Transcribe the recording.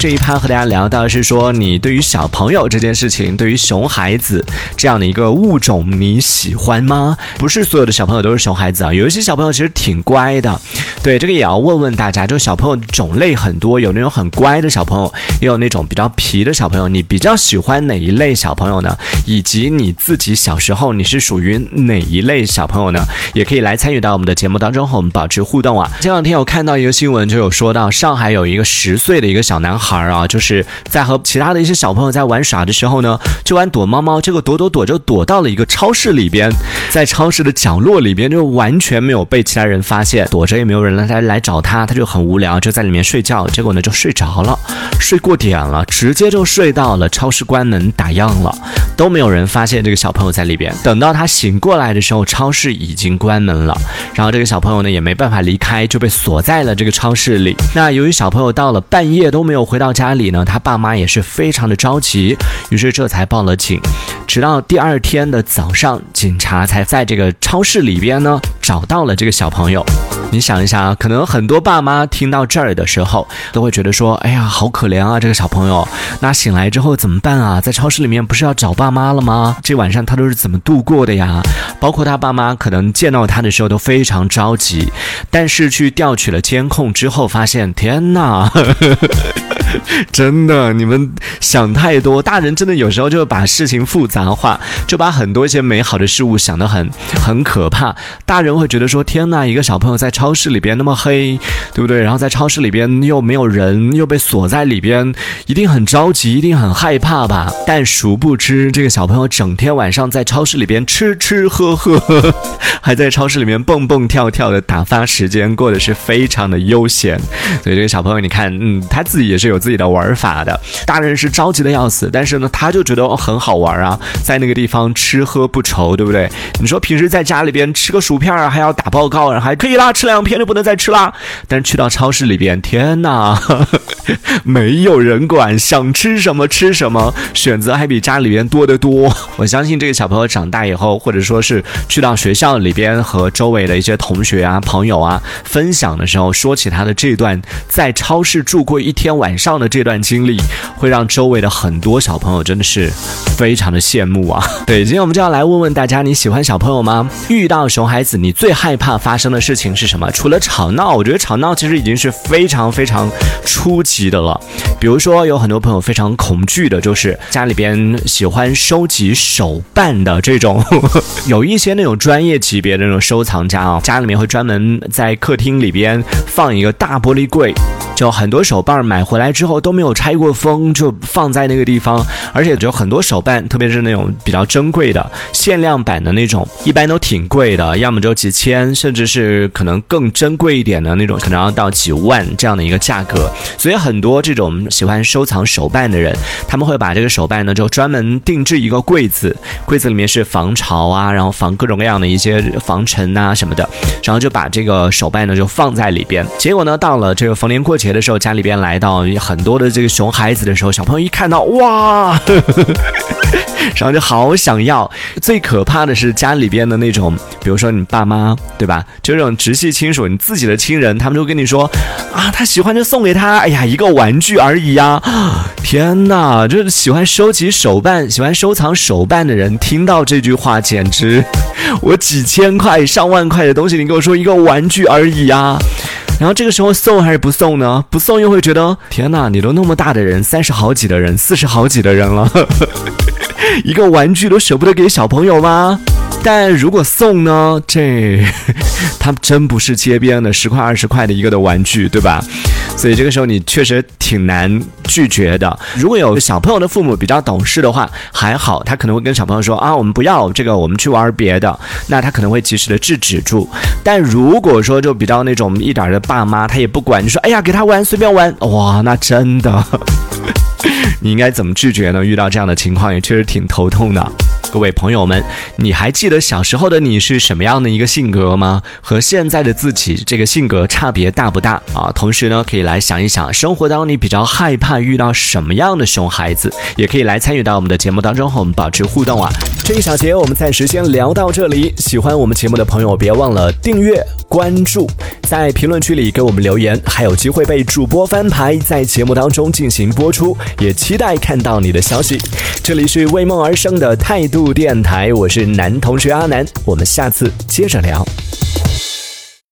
这一趴和大家聊到是说，你对于小朋友这件事情，对于熊孩子这样的一个物种，你喜欢吗？不是所有的小朋友都是熊孩子啊，有一些小朋友其实挺乖的。对，这个也要问问大家，就小朋友种类很多，有那种很乖的小朋友，也有那种比较皮的小朋友。你比较喜欢哪一类小朋友呢？以及你自己小时候你是属于哪一类小朋友呢？也可以来参与到我们的节目当中，和我们保持互动啊。前两天有看到一个新闻，就有说到上海有一个十岁的一个小男孩孩啊，就是在和其他的一些小朋友在玩耍的时候呢，就玩躲猫猫，这个躲躲躲就躲到了一个超市里边，在超市的角落里边就完全没有被其他人发现，躲着也没有人来来找他，他就很无聊，就在里面睡觉，结果呢就睡着了，睡过点了，直接就睡到了超市关门打烊了，都没有人发现这个小朋友在里边。等到他醒过来的时候，超市已经关门了，然后这个小朋友呢也没办法离开，就被锁在了这个超市里。那由于小朋友到了半夜都没有回到家里呢，他爸妈也是非常的着急，于是这才报了警。直到第二天的早上，警察才在这个超市里边呢找到了这个小朋友。你想一下啊，可能很多爸妈听到这儿的时候，都会觉得说：“哎呀，好可怜啊，这个小朋友。那醒来之后怎么办啊？在超市里面不是要找爸妈了吗？这晚上他都是怎么度过的呀？包括他爸妈可能见到他的时候都非常着急，但是去调取了监控之后，发现天哪！” 真的，你们想太多。大人真的有时候就会把事情复杂化，就把很多一些美好的事物想得很很可怕。大人会觉得说：“天呐，一个小朋友在超市里边那么黑，对不对？然后在超市里边又没有人，又被锁在里边，一定很着急，一定很害怕吧？”但殊不知，这个小朋友整天晚上在超市里边吃吃喝喝，还在超市里面蹦蹦跳跳的打发时间，过得是非常的悠闲。所以这个小朋友，你看，嗯，他自己也是有自己的玩法的。大人是着急的要死，但是呢，他就觉得很好玩啊，在那个地方吃喝不愁，对不对？你说平时在家里边吃个薯片啊，还要打报告，然后还可以啦，吃两片就不能再吃啦。但是去到超市里边，天哪，没有人管，想吃什么吃什么，选择还比家里边多得多。我相信这个小朋友长大以后，或者说是去到学校里边和周围的一些同学啊、朋友啊分享的时候，说起他的这段在超市住过一天晚上的这段经历，会让周围的很多小朋友真的是非常的羡慕啊。对，今天我们就要来问问大家，你喜欢小朋友吗？遇到熊孩子，你最害怕发生的事情是什么？除了吵闹，我觉得吵闹其实已经是非常非常初级的了。比如说，有很多朋友非常恐惧的，就是家里边喜欢收集手办的这种，有一些那种专业级别的那种收藏家啊，家里面会专门在客厅里边放一个大玻璃柜。就很多手办买回来之后都没有拆过封，就放在那个地方，而且有很多手办，特别是那种比较珍贵的限量版的那种，一般都挺贵的，要么就几千，甚至是可能更珍贵一点的那种，可能要到几万这样的一个价格。所以很多这种喜欢收藏手办的人，他们会把这个手办呢就专门定制一个柜子，柜子里面是防潮啊，然后防各种各样的一些防尘啊什么的，然后就把这个手办呢就放在里边。结果呢，到了这个逢年过节的时候，家里边来到很多的这个熊孩子的时候，小朋友一看到哇，然后就好想要。最可怕的是家里边的那种，比如说你爸妈，对吧？就这种直系亲属，你自己的亲人，他们就跟你说啊，他喜欢就送给他，哎呀，一个玩具而已呀。天哪，就是喜欢收集手办、喜欢收藏手办的人，听到这句话简直，我几千块、上万块的东西，你跟我说一个玩具而已呀。然后这个时候送还是不送呢？不送又会觉得天哪，你都那么大的人，三十好几的人，四十好几的人了，一个玩具都舍不得给小朋友吗？但如果送呢？这 他真不是街边的十块二十块的一个的玩具，对吧？所以这个时候你确实挺难拒绝的。如果有小朋友的父母比较懂事的话，还好，他可能会跟小朋友说啊，我们不要这个，我们去玩别的。那他可能会及时的制止住。但如果说就比较那种一点的爸妈，他也不管，你说哎呀，给他玩随便玩，哇，那真的，你应该怎么拒绝呢？遇到这样的情况也确实挺头痛的。各位朋友们，你还记得小时候的你是什么样的一个性格吗？和现在的自己这个性格差别大不大啊？同时呢，可以来想一想，生活当中你比较害怕遇到什么样的熊孩子，也可以来参与到我们的节目当中和我们保持互动啊。这一小节我们暂时先聊到这里，喜欢我们节目的朋友别忘了订阅关注，在评论区里给我们留言，还有机会被主播翻牌，在节目当中进行播出，也期待看到你的消息。这里是为梦而生的态度电台，我是男同学阿南，我们下次接着聊。